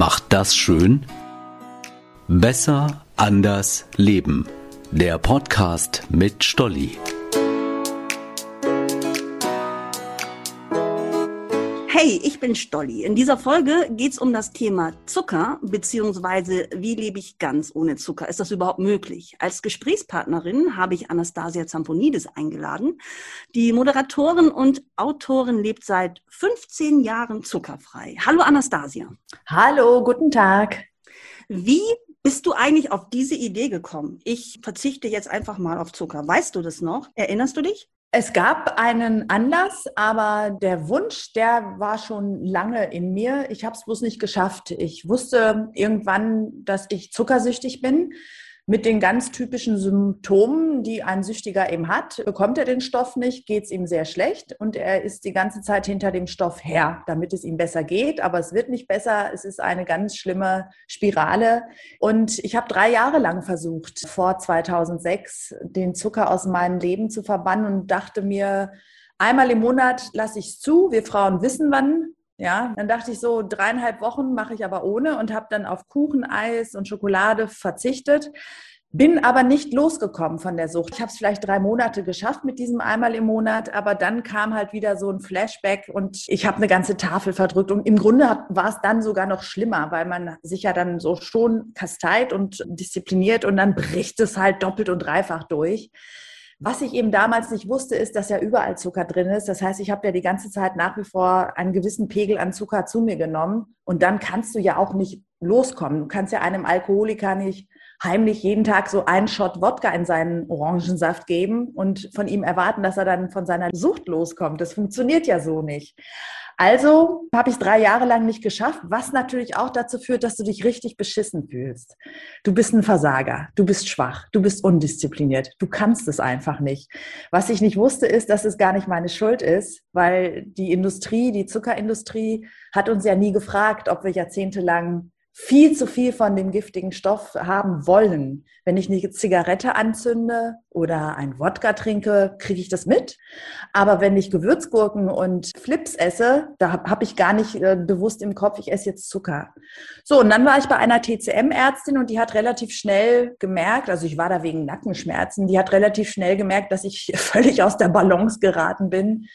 macht das schön? Besser, anders, leben. Der Podcast mit Stolli. Hey, ich bin Stolli. In dieser Folge geht es um das Thema Zucker, beziehungsweise wie lebe ich ganz ohne Zucker? Ist das überhaupt möglich? Als Gesprächspartnerin habe ich Anastasia Zamponidis eingeladen. Die Moderatorin und Autorin lebt seit 15 Jahren zuckerfrei. Hallo Anastasia. Hallo, guten Tag. Wie bist du eigentlich auf diese Idee gekommen? Ich verzichte jetzt einfach mal auf Zucker. Weißt du das noch? Erinnerst du dich? Es gab einen Anlass, aber der Wunsch, der war schon lange in mir. Ich habe es bloß nicht geschafft. Ich wusste irgendwann, dass ich zuckersüchtig bin mit den ganz typischen Symptomen, die ein Süchtiger eben hat. Bekommt er den Stoff nicht, geht es ihm sehr schlecht und er ist die ganze Zeit hinter dem Stoff her, damit es ihm besser geht. Aber es wird nicht besser. Es ist eine ganz schlimme Spirale. Und ich habe drei Jahre lang versucht, vor 2006 den Zucker aus meinem Leben zu verbannen und dachte mir, einmal im Monat lasse ich es zu. Wir Frauen wissen wann. Ja, dann dachte ich so, dreieinhalb Wochen mache ich aber ohne und habe dann auf Kuchen, Eis und Schokolade verzichtet. Bin aber nicht losgekommen von der Sucht. Ich habe es vielleicht drei Monate geschafft mit diesem einmal im Monat, aber dann kam halt wieder so ein Flashback und ich habe eine ganze Tafel verdrückt. Und im Grunde war es dann sogar noch schlimmer, weil man sich ja dann so schon kasteit und diszipliniert und dann bricht es halt doppelt und dreifach durch. Was ich eben damals nicht wusste, ist, dass ja überall Zucker drin ist. Das heißt, ich habe ja die ganze Zeit nach wie vor einen gewissen Pegel an Zucker zu mir genommen. Und dann kannst du ja auch nicht loskommen. Du kannst ja einem Alkoholiker nicht heimlich jeden Tag so einen Shot Wodka in seinen Orangensaft geben und von ihm erwarten, dass er dann von seiner Sucht loskommt. Das funktioniert ja so nicht. Also habe ich drei Jahre lang nicht geschafft, was natürlich auch dazu führt, dass du dich richtig beschissen fühlst. Du bist ein Versager, du bist schwach, du bist undiszipliniert, du kannst es einfach nicht. Was ich nicht wusste, ist, dass es gar nicht meine Schuld ist, weil die Industrie, die Zuckerindustrie hat uns ja nie gefragt, ob wir jahrzehntelang viel zu viel von dem giftigen Stoff haben wollen. Wenn ich eine Zigarette anzünde oder ein Wodka trinke, kriege ich das mit. Aber wenn ich Gewürzgurken und Flips esse, da habe hab ich gar nicht äh, bewusst im Kopf, ich esse jetzt Zucker. So, und dann war ich bei einer TCM-Ärztin und die hat relativ schnell gemerkt, also ich war da wegen Nackenschmerzen, die hat relativ schnell gemerkt, dass ich völlig aus der Balance geraten bin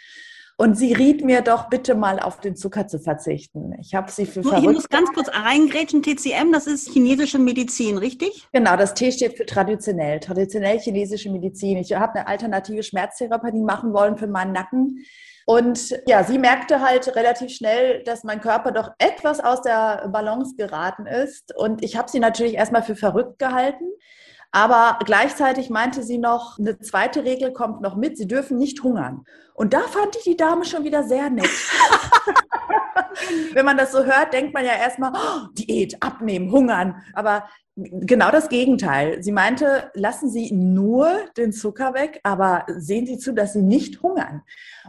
und sie riet mir doch bitte mal auf den Zucker zu verzichten. Ich habe sie für verrückt. Ich muss ganz kurz reingrätschen. TCM, das ist chinesische Medizin, richtig? Genau, das T steht für traditionell. Traditionell chinesische Medizin. Ich habe eine alternative Schmerztherapie machen wollen für meinen Nacken. Und ja, sie merkte halt relativ schnell, dass mein Körper doch etwas aus der Balance geraten ist. Und ich habe sie natürlich erstmal für verrückt gehalten. Aber gleichzeitig meinte sie noch, eine zweite Regel kommt noch mit, sie dürfen nicht hungern. Und da fand ich die Dame schon wieder sehr nett. Wenn man das so hört, denkt man ja erstmal, oh, Diät, abnehmen, hungern. Aber genau das Gegenteil. Sie meinte, lassen Sie nur den Zucker weg, aber sehen Sie zu, dass Sie nicht hungern.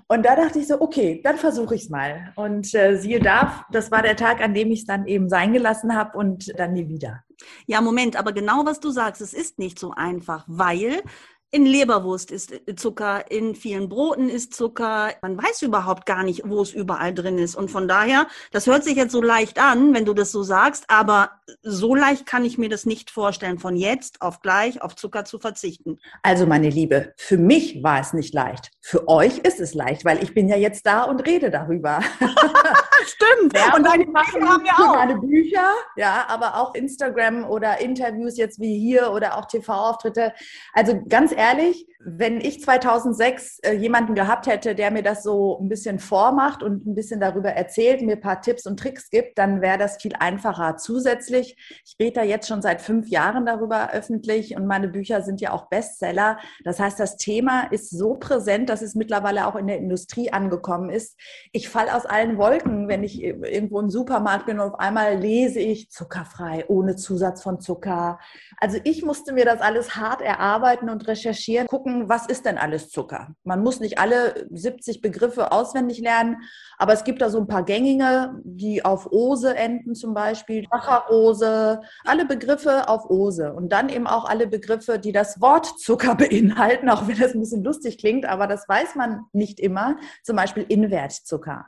Und da dachte ich so, okay, dann versuche ich es mal. Und äh, siehe da, das war der Tag, an dem ich es dann eben sein gelassen habe und dann nie wieder. Ja, Moment, aber genau was du sagst, es ist nicht so einfach, weil in Leberwurst ist äh, Zucker, in vielen Broten ist Zucker. Man weiß überhaupt gar nicht, wo es überall drin ist. Und von daher, das hört sich jetzt so leicht an, wenn du das so sagst, aber so leicht kann ich mir das nicht vorstellen, von jetzt auf gleich auf Zucker zu verzichten. Also meine Liebe, für mich war es nicht leicht. Für euch ist es leicht, weil ich bin ja jetzt da und rede darüber. Stimmt. Ja, und deine Bücher haben ja auch. Meine Bücher, ja, aber auch Instagram oder Interviews jetzt wie hier oder auch TV-Auftritte. Also ganz ehrlich, wenn ich 2006 äh, jemanden gehabt hätte, der mir das so ein bisschen vormacht und ein bisschen darüber erzählt, mir ein paar Tipps und Tricks gibt, dann wäre das viel einfacher. Zusätzlich, ich rede da jetzt schon seit fünf Jahren darüber öffentlich und meine Bücher sind ja auch Bestseller. Das heißt, das Thema ist so präsent, dass es mittlerweile auch in der Industrie angekommen ist. Ich falle aus allen Wolken, wenn ich irgendwo im Supermarkt bin und auf einmal lese ich zuckerfrei, ohne Zusatz von Zucker. Also ich musste mir das alles hart erarbeiten und recherchieren gucken, was ist denn alles Zucker. Man muss nicht alle 70 Begriffe auswendig lernen, aber es gibt da so ein paar gängige, die auf Ose enden zum Beispiel, Saccharose, alle Begriffe auf Ose und dann eben auch alle Begriffe, die das Wort Zucker beinhalten, auch wenn das ein bisschen lustig klingt, aber das weiß man nicht immer, zum Beispiel Invertzucker.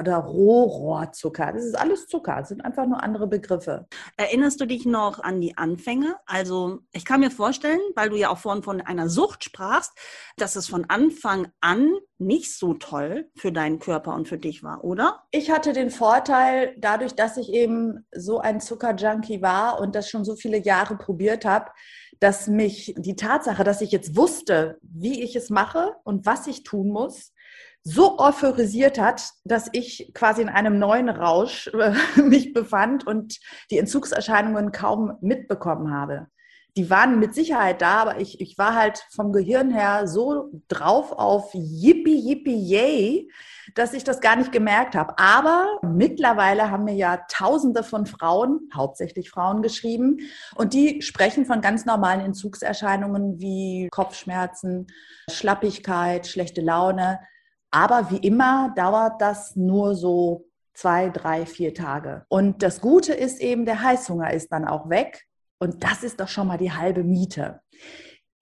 Oder Rohrohrzucker. Das ist alles Zucker, das sind einfach nur andere Begriffe. Erinnerst du dich noch an die Anfänge? Also ich kann mir vorstellen, weil du ja auch vorhin von einer Sucht sprachst, dass es von Anfang an nicht so toll für deinen Körper und für dich war, oder? Ich hatte den Vorteil, dadurch, dass ich eben so ein Zuckerjunkie war und das schon so viele Jahre probiert habe, dass mich die Tatsache, dass ich jetzt wusste, wie ich es mache und was ich tun muss, so euphorisiert hat, dass ich quasi in einem neuen Rausch äh, mich befand und die Entzugserscheinungen kaum mitbekommen habe. Die waren mit Sicherheit da, aber ich, ich war halt vom Gehirn her so drauf auf Yippie, Yippie, Yay, dass ich das gar nicht gemerkt habe. Aber mittlerweile haben mir ja Tausende von Frauen, hauptsächlich Frauen, geschrieben und die sprechen von ganz normalen Entzugserscheinungen wie Kopfschmerzen, Schlappigkeit, schlechte Laune. Aber wie immer dauert das nur so zwei, drei, vier Tage. Und das Gute ist eben, der Heißhunger ist dann auch weg. Und das ist doch schon mal die halbe Miete.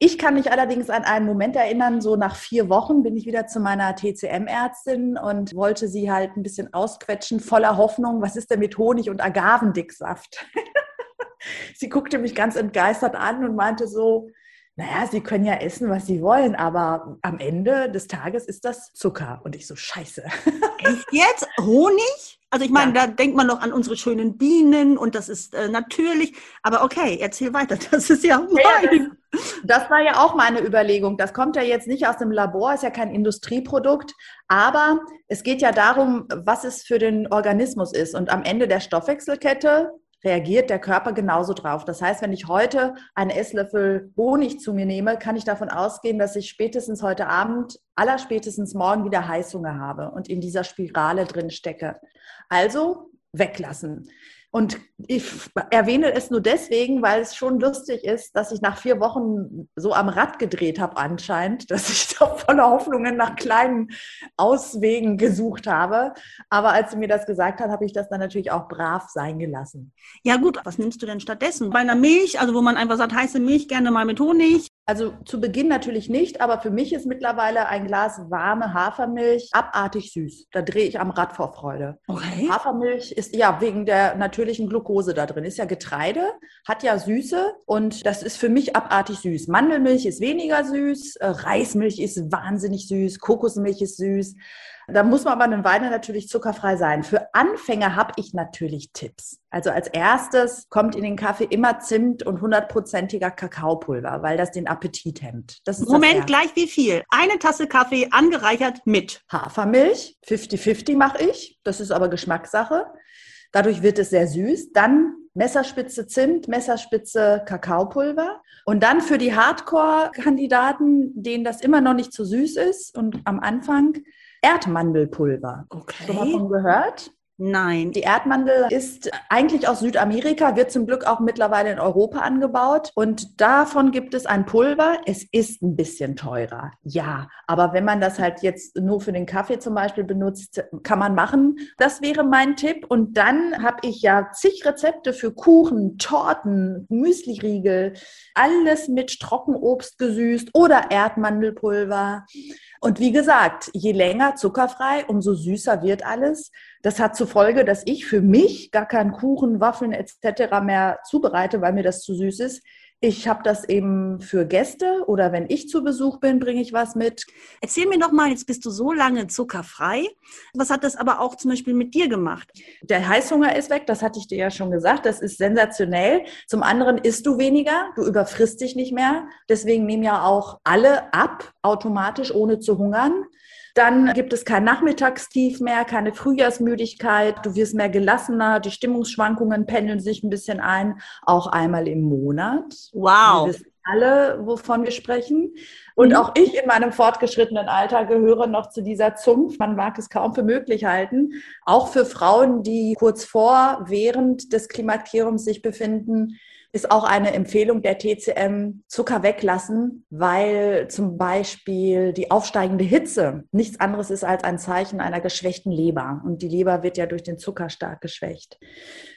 Ich kann mich allerdings an einen Moment erinnern, so nach vier Wochen bin ich wieder zu meiner TCM-Ärztin und wollte sie halt ein bisschen ausquetschen, voller Hoffnung, was ist denn mit Honig und Agavendicksaft? sie guckte mich ganz entgeistert an und meinte so, naja, Sie können ja essen, was Sie wollen, aber am Ende des Tages ist das Zucker. Und ich so, scheiße. Echt jetzt? Honig? Also ich meine, ja. da denkt man noch an unsere schönen Bienen und das ist äh, natürlich. Aber okay, erzähl weiter. Das ist ja mein. Das, das war ja auch meine Überlegung. Das kommt ja jetzt nicht aus dem Labor, ist ja kein Industrieprodukt. Aber es geht ja darum, was es für den Organismus ist. Und am Ende der Stoffwechselkette reagiert der Körper genauso drauf. Das heißt, wenn ich heute einen Esslöffel Honig zu mir nehme, kann ich davon ausgehen, dass ich spätestens heute Abend, allerspätestens morgen wieder Heißhunger habe und in dieser Spirale drin stecke. Also weglassen. Und ich erwähne es nur deswegen, weil es schon lustig ist, dass ich nach vier Wochen so am Rad gedreht habe anscheinend, dass ich da voller Hoffnungen nach kleinen Auswegen gesucht habe. Aber als sie mir das gesagt hat, habe ich das dann natürlich auch brav sein gelassen. Ja gut, was nimmst du denn stattdessen? Bei einer Milch, also wo man einfach sagt, heiße Milch gerne mal mit Honig. Also zu Beginn natürlich nicht, aber für mich ist mittlerweile ein Glas warme Hafermilch abartig süß. Da drehe ich am Rad vor Freude. Okay. Hafermilch ist ja wegen der natürlichen Glucose da drin. Ist ja Getreide, hat ja Süße und das ist für mich abartig süß. Mandelmilch ist weniger süß, äh, Reismilch ist wahnsinnig süß, Kokosmilch ist süß. Da muss man aber einen Weine natürlich zuckerfrei sein. Für Anfänger habe ich natürlich Tipps. Also als erstes kommt in den Kaffee immer Zimt und hundertprozentiger Kakaopulver, weil das den Appetit hemmt. Moment, gleich wie viel? Eine Tasse Kaffee angereichert mit Hafermilch. 50-50 mache ich. Das ist aber Geschmackssache. Dadurch wird es sehr süß. Dann Messerspitze Zimt, Messerspitze Kakaopulver. Und dann für die Hardcore-Kandidaten, denen das immer noch nicht zu süß ist und am Anfang Erdmandelpulver. Okay. Schon mal von gehört? Nein. Die Erdmandel ist eigentlich aus Südamerika, wird zum Glück auch mittlerweile in Europa angebaut. Und davon gibt es ein Pulver. Es ist ein bisschen teurer, ja. Aber wenn man das halt jetzt nur für den Kaffee zum Beispiel benutzt, kann man machen. Das wäre mein Tipp. Und dann habe ich ja zig Rezepte für Kuchen, Torten, Müsliriegel, alles mit Trockenobst gesüßt oder Erdmandelpulver. Und wie gesagt, je länger zuckerfrei, umso süßer wird alles. Das hat zur Folge, dass ich für mich gar keinen Kuchen, Waffeln etc. mehr zubereite, weil mir das zu süß ist. Ich habe das eben für Gäste oder wenn ich zu Besuch bin, bringe ich was mit. Erzähl mir doch mal, jetzt bist du so lange zuckerfrei. Was hat das aber auch zum Beispiel mit dir gemacht? Der Heißhunger ist weg, das hatte ich dir ja schon gesagt. Das ist sensationell. Zum anderen isst du weniger, du überfrisst dich nicht mehr. Deswegen nehmen ja auch alle ab, automatisch, ohne zu hungern. Dann gibt es kein Nachmittagstief mehr, keine Frühjahrsmüdigkeit. Du wirst mehr gelassener. Die Stimmungsschwankungen pendeln sich ein bisschen ein, auch einmal im Monat. Wow. Wir wissen alle, wovon wir sprechen. Und mhm. auch ich in meinem fortgeschrittenen Alter gehöre noch zu dieser Zunft. Man mag es kaum für möglich halten. Auch für Frauen, die kurz vor, während des Klimakteriums sich befinden, ist auch eine Empfehlung der TCM, Zucker weglassen, weil zum Beispiel die aufsteigende Hitze nichts anderes ist als ein Zeichen einer geschwächten Leber. Und die Leber wird ja durch den Zucker stark geschwächt.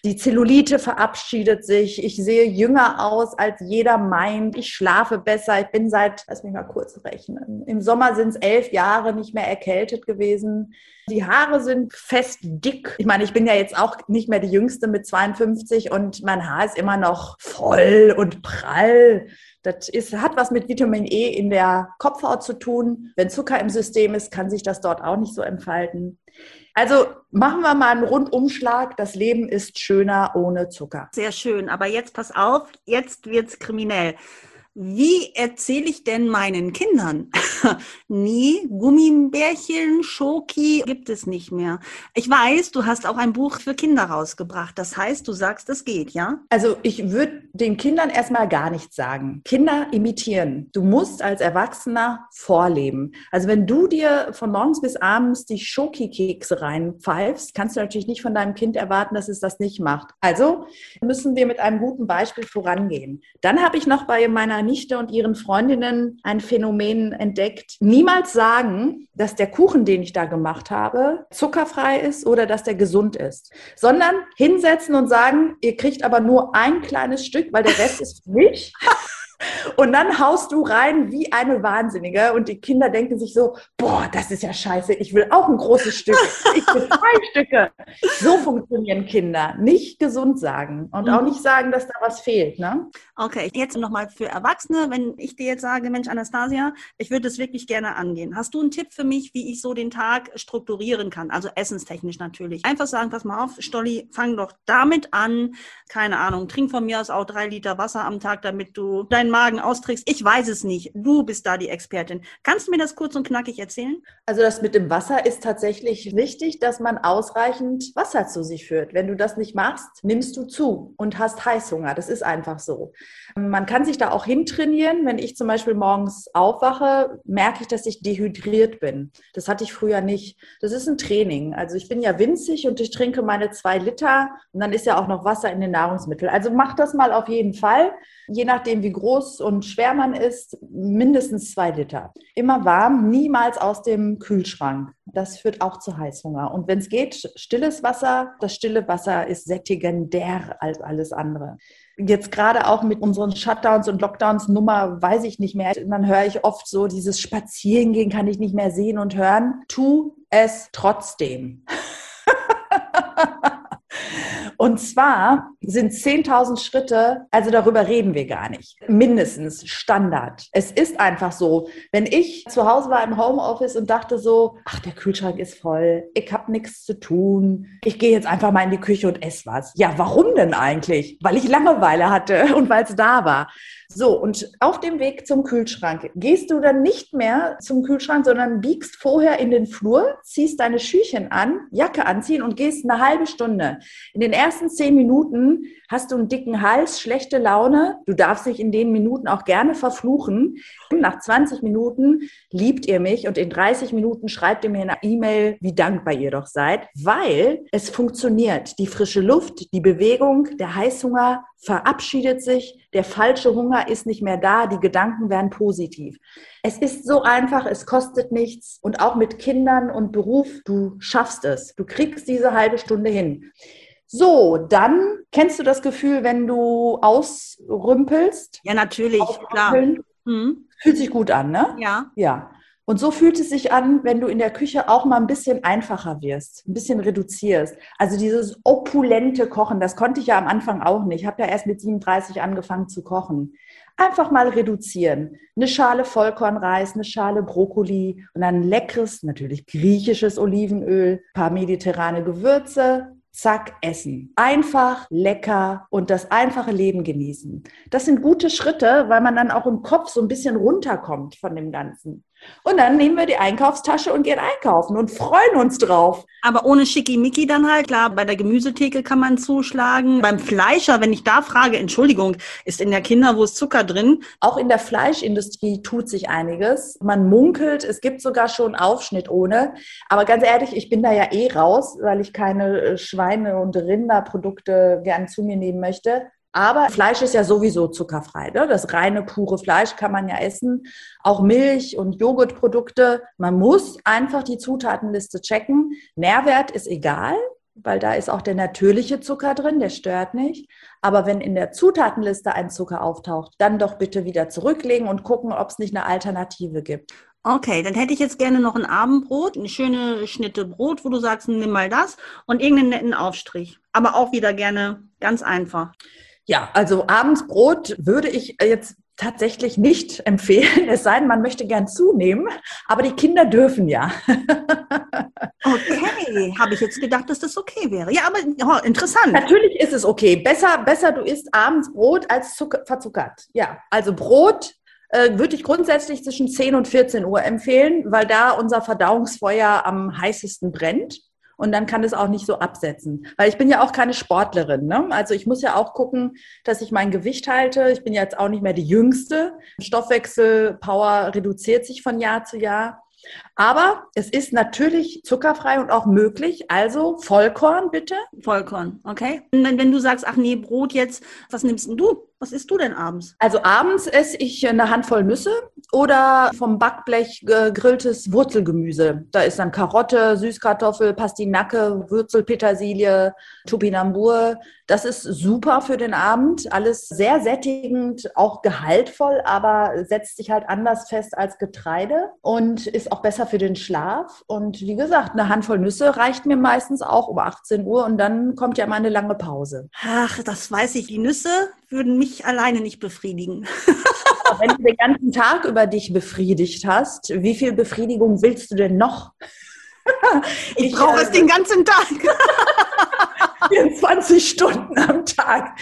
Die Zellulite verabschiedet sich. Ich sehe jünger aus, als jeder meint. Ich schlafe besser. Ich bin seit, lass mich mal kurz rechnen, im Sommer sind es elf Jahre nicht mehr erkältet gewesen. Die Haare sind fest dick. Ich meine, ich bin ja jetzt auch nicht mehr die Jüngste mit 52 und mein Haar ist immer noch voll und prall. Das ist, hat was mit Vitamin E in der Kopfhaut zu tun. Wenn Zucker im System ist, kann sich das dort auch nicht so entfalten. Also machen wir mal einen Rundumschlag. Das Leben ist schöner ohne Zucker. Sehr schön. Aber jetzt pass auf, jetzt wird es kriminell wie erzähle ich denn meinen Kindern? Nie Gummibärchen, Schoki gibt es nicht mehr. Ich weiß, du hast auch ein Buch für Kinder rausgebracht. Das heißt, du sagst, es geht, ja? Also ich würde den Kindern erstmal gar nichts sagen. Kinder imitieren. Du musst als Erwachsener vorleben. Also wenn du dir von morgens bis abends die Schoki-Kekse reinpfeifst, kannst du natürlich nicht von deinem Kind erwarten, dass es das nicht macht. Also müssen wir mit einem guten Beispiel vorangehen. Dann habe ich noch bei meiner Nichte und ihren Freundinnen ein Phänomen entdeckt. Niemals sagen, dass der Kuchen, den ich da gemacht habe, zuckerfrei ist oder dass der gesund ist, sondern hinsetzen und sagen, ihr kriegt aber nur ein kleines Stück, weil der Rest ist für mich. Und dann haust du rein wie eine Wahnsinnige und die Kinder denken sich so, boah, das ist ja scheiße, ich will auch ein großes Stück, ich will zwei Stücke. So funktionieren Kinder. Nicht gesund sagen und auch mhm. nicht sagen, dass da was fehlt. Ne? Okay, jetzt nochmal für Erwachsene, wenn ich dir jetzt sage, Mensch, Anastasia, ich würde das wirklich gerne angehen. Hast du einen Tipp für mich, wie ich so den Tag strukturieren kann? Also essenstechnisch natürlich. Einfach sagen, pass mal auf, Stolli, fang doch damit an. Keine Ahnung, trink von mir aus auch drei Liter Wasser am Tag, damit du dein deinen Magen austrickst. Ich weiß es nicht. Du bist da die Expertin. Kannst du mir das kurz und knackig erzählen? Also das mit dem Wasser ist tatsächlich wichtig, dass man ausreichend Wasser zu sich führt. Wenn du das nicht machst, nimmst du zu und hast Heißhunger. Das ist einfach so. Man kann sich da auch hintrainieren. Wenn ich zum Beispiel morgens aufwache, merke ich, dass ich dehydriert bin. Das hatte ich früher nicht. Das ist ein Training. Also ich bin ja winzig und ich trinke meine zwei Liter und dann ist ja auch noch Wasser in den Nahrungsmitteln. Also mach das mal auf jeden Fall je nachdem, wie groß und schwer man ist, mindestens zwei Liter. Immer warm, niemals aus dem Kühlschrank. Das führt auch zu Heißhunger. Und wenn es geht, stilles Wasser. Das stille Wasser ist sättigender als alles andere. Jetzt gerade auch mit unseren Shutdowns und Lockdowns Nummer weiß ich nicht mehr. Dann höre ich oft so, dieses Spazierengehen kann ich nicht mehr sehen und hören. Tu es trotzdem. Und zwar sind 10.000 Schritte, also darüber reden wir gar nicht. Mindestens Standard. Es ist einfach so, wenn ich zu Hause war im Homeoffice und dachte so, ach, der Kühlschrank ist voll, ich habe nichts zu tun, ich gehe jetzt einfach mal in die Küche und esse was. Ja, warum denn eigentlich? Weil ich Langeweile hatte und weil es da war. So, und auf dem Weg zum Kühlschrank gehst du dann nicht mehr zum Kühlschrank, sondern biegst vorher in den Flur, ziehst deine Schüchen an, Jacke anziehen und gehst eine halbe Stunde. In den ersten zehn Minuten hast du einen dicken Hals, schlechte Laune. Du darfst dich in den Minuten auch gerne verfluchen. Nach 20 Minuten liebt ihr mich und in 30 Minuten schreibt ihr mir eine E-Mail, wie dankbar ihr doch seid, weil es funktioniert. Die frische Luft, die Bewegung, der Heißhunger verabschiedet sich, der falsche Hunger ist nicht mehr da, die Gedanken werden positiv. Es ist so einfach, es kostet nichts und auch mit Kindern und Beruf, du schaffst es. Du kriegst diese halbe Stunde hin. So, dann kennst du das Gefühl, wenn du ausrümpelst? Ja, natürlich, klar. Mhm. Fühlt sich gut an, ne? Ja. Ja. Und so fühlt es sich an, wenn du in der Küche auch mal ein bisschen einfacher wirst, ein bisschen reduzierst. Also dieses opulente Kochen, das konnte ich ja am Anfang auch nicht. Ich habe ja erst mit 37 angefangen zu kochen. Einfach mal reduzieren. Eine Schale Vollkornreis, eine Schale Brokkoli und dann leckeres, natürlich griechisches Olivenöl, paar mediterrane Gewürze, zack, essen. Einfach, lecker und das einfache Leben genießen. Das sind gute Schritte, weil man dann auch im Kopf so ein bisschen runterkommt von dem Ganzen. Und dann nehmen wir die Einkaufstasche und gehen einkaufen und freuen uns drauf. Aber ohne Schickimicki dann halt, klar, bei der Gemüsetheke kann man zuschlagen. Beim Fleischer, wenn ich da frage, Entschuldigung, ist in der Kinderwurst Zucker drin? Auch in der Fleischindustrie tut sich einiges. Man munkelt, es gibt sogar schon Aufschnitt ohne. Aber ganz ehrlich, ich bin da ja eh raus, weil ich keine äh, Schweine- und Rinderprodukte gern zu mir nehmen möchte. Aber Fleisch ist ja sowieso zuckerfrei. Ne? Das reine, pure Fleisch kann man ja essen. Auch Milch und Joghurtprodukte. Man muss einfach die Zutatenliste checken. Nährwert ist egal, weil da ist auch der natürliche Zucker drin, der stört nicht. Aber wenn in der Zutatenliste ein Zucker auftaucht, dann doch bitte wieder zurücklegen und gucken, ob es nicht eine Alternative gibt. Okay, dann hätte ich jetzt gerne noch ein Abendbrot, eine schöne Schnitte Brot, wo du sagst, nimm mal das und irgendeinen netten Aufstrich. Aber auch wieder gerne ganz einfach. Ja, also Abendsbrot würde ich jetzt tatsächlich nicht empfehlen, es sei denn, man möchte gern zunehmen, aber die Kinder dürfen ja. okay, habe ich jetzt gedacht, dass das okay wäre. Ja, aber oh, interessant. Natürlich ist es okay. Besser, besser du isst abends Brot als Zucker, verzuckert. Ja, also Brot äh, würde ich grundsätzlich zwischen 10 und 14 Uhr empfehlen, weil da unser Verdauungsfeuer am heißesten brennt. Und dann kann es auch nicht so absetzen. Weil ich bin ja auch keine Sportlerin. Ne? Also ich muss ja auch gucken, dass ich mein Gewicht halte. Ich bin jetzt auch nicht mehr die Jüngste. Stoffwechselpower reduziert sich von Jahr zu Jahr. Aber es ist natürlich zuckerfrei und auch möglich. Also Vollkorn bitte. Vollkorn, okay. Und wenn, wenn du sagst, ach nee, Brot jetzt, was nimmst denn du? Was isst du denn abends? Also abends esse ich eine Handvoll Nüsse oder vom Backblech gegrilltes Wurzelgemüse. Da ist dann Karotte, Süßkartoffel, Pastinacke, Wurzelpetersilie, Topinambur. Das ist super für den Abend. Alles sehr sättigend, auch gehaltvoll, aber setzt sich halt anders fest als Getreide und ist auch besser für den Schlaf. Und wie gesagt, eine Handvoll Nüsse reicht mir meistens auch um 18 Uhr und dann kommt ja mal eine lange Pause. Ach, das weiß ich. Die Nüsse würden mich alleine nicht befriedigen. Wenn du den ganzen Tag über dich befriedigt hast, wie viel Befriedigung willst du denn noch? Ich, ich brauche äh, es den ganzen Tag. 24 Stunden am Tag.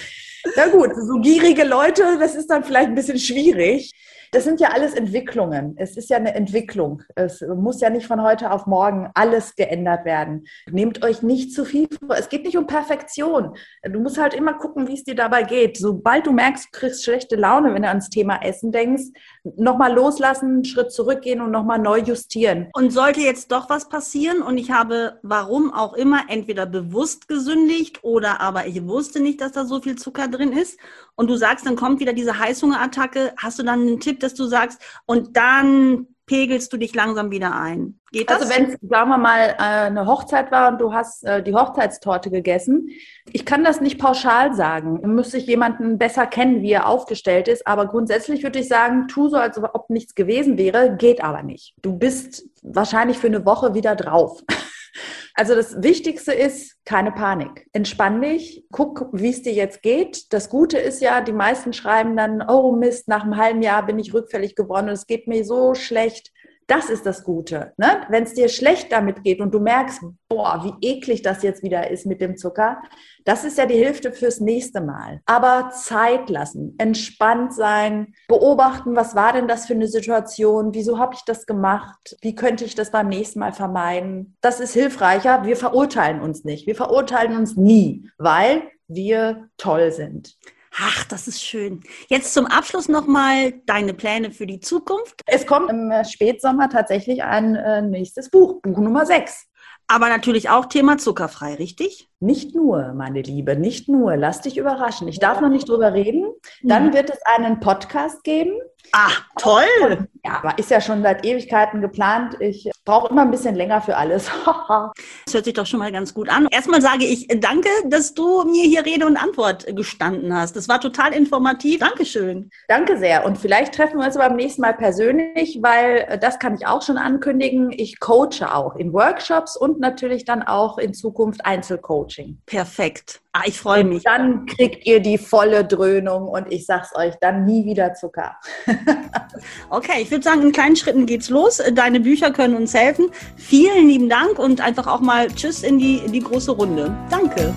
Na gut, so gierige Leute, das ist dann vielleicht ein bisschen schwierig das sind ja alles Entwicklungen. Es ist ja eine Entwicklung. Es muss ja nicht von heute auf morgen alles geändert werden. Nehmt euch nicht zu viel vor. Es geht nicht um Perfektion. Du musst halt immer gucken, wie es dir dabei geht. Sobald du merkst, du kriegst schlechte Laune, wenn du ans Thema Essen denkst, nochmal loslassen, einen Schritt zurückgehen und nochmal neu justieren. Und sollte jetzt doch was passieren und ich habe, warum auch immer, entweder bewusst gesündigt oder aber ich wusste nicht, dass da so viel Zucker drin ist und du sagst, dann kommt wieder diese Heißhungerattacke, hast du dann einen Tipp, dass du sagst, und dann pegelst du dich langsam wieder ein. Geht das? Also wenn es, sagen wir mal, äh, eine Hochzeit war und du hast äh, die Hochzeitstorte gegessen, ich kann das nicht pauschal sagen. Da müsste ich jemanden besser kennen, wie er aufgestellt ist. Aber grundsätzlich würde ich sagen, tu so, als ob nichts gewesen wäre, geht aber nicht. Du bist wahrscheinlich für eine Woche wieder drauf. Also das Wichtigste ist, keine Panik. Entspann dich, guck, wie es dir jetzt geht. Das Gute ist ja, die meisten schreiben dann, oh Mist, nach einem halben Jahr bin ich rückfällig geworden und es geht mir so schlecht. Das ist das Gute. Ne? Wenn es dir schlecht damit geht und du merkst, boah, wie eklig das jetzt wieder ist mit dem Zucker, das ist ja die Hilfe fürs nächste Mal. Aber Zeit lassen, entspannt sein, beobachten, was war denn das für eine Situation, wieso habe ich das gemacht, wie könnte ich das beim nächsten Mal vermeiden. Das ist hilfreicher. Wir verurteilen uns nicht. Wir verurteilen uns nie, weil wir toll sind. Ach, das ist schön. Jetzt zum Abschluss nochmal deine Pläne für die Zukunft. Es kommt im Spätsommer tatsächlich ein äh, nächstes Buch, Buch Nummer 6. Aber natürlich auch Thema zuckerfrei, richtig? Nicht nur, meine Liebe, nicht nur. Lass dich überraschen. Ich darf noch nicht drüber reden. Dann wird es einen Podcast geben. Ah, toll! Ja, aber ist ja schon seit Ewigkeiten geplant. Ich brauche immer ein bisschen länger für alles. das hört sich doch schon mal ganz gut an. Erstmal sage ich danke, dass du mir hier Rede und Antwort gestanden hast. Das war total informativ. Dankeschön. Danke sehr. Und vielleicht treffen wir uns beim nächsten Mal persönlich, weil äh, das kann ich auch schon ankündigen. Ich coache auch in Workshops und natürlich dann auch in Zukunft Einzelcoaching. Perfekt. Ah, ich freue mich. Dann kriegt ihr die volle Dröhnung und ich sag's euch, dann nie wieder Zucker. okay, ich würde sagen, in kleinen Schritten geht's los. Deine Bücher können uns helfen. Vielen lieben Dank und einfach auch mal Tschüss in die, in die große Runde. Danke.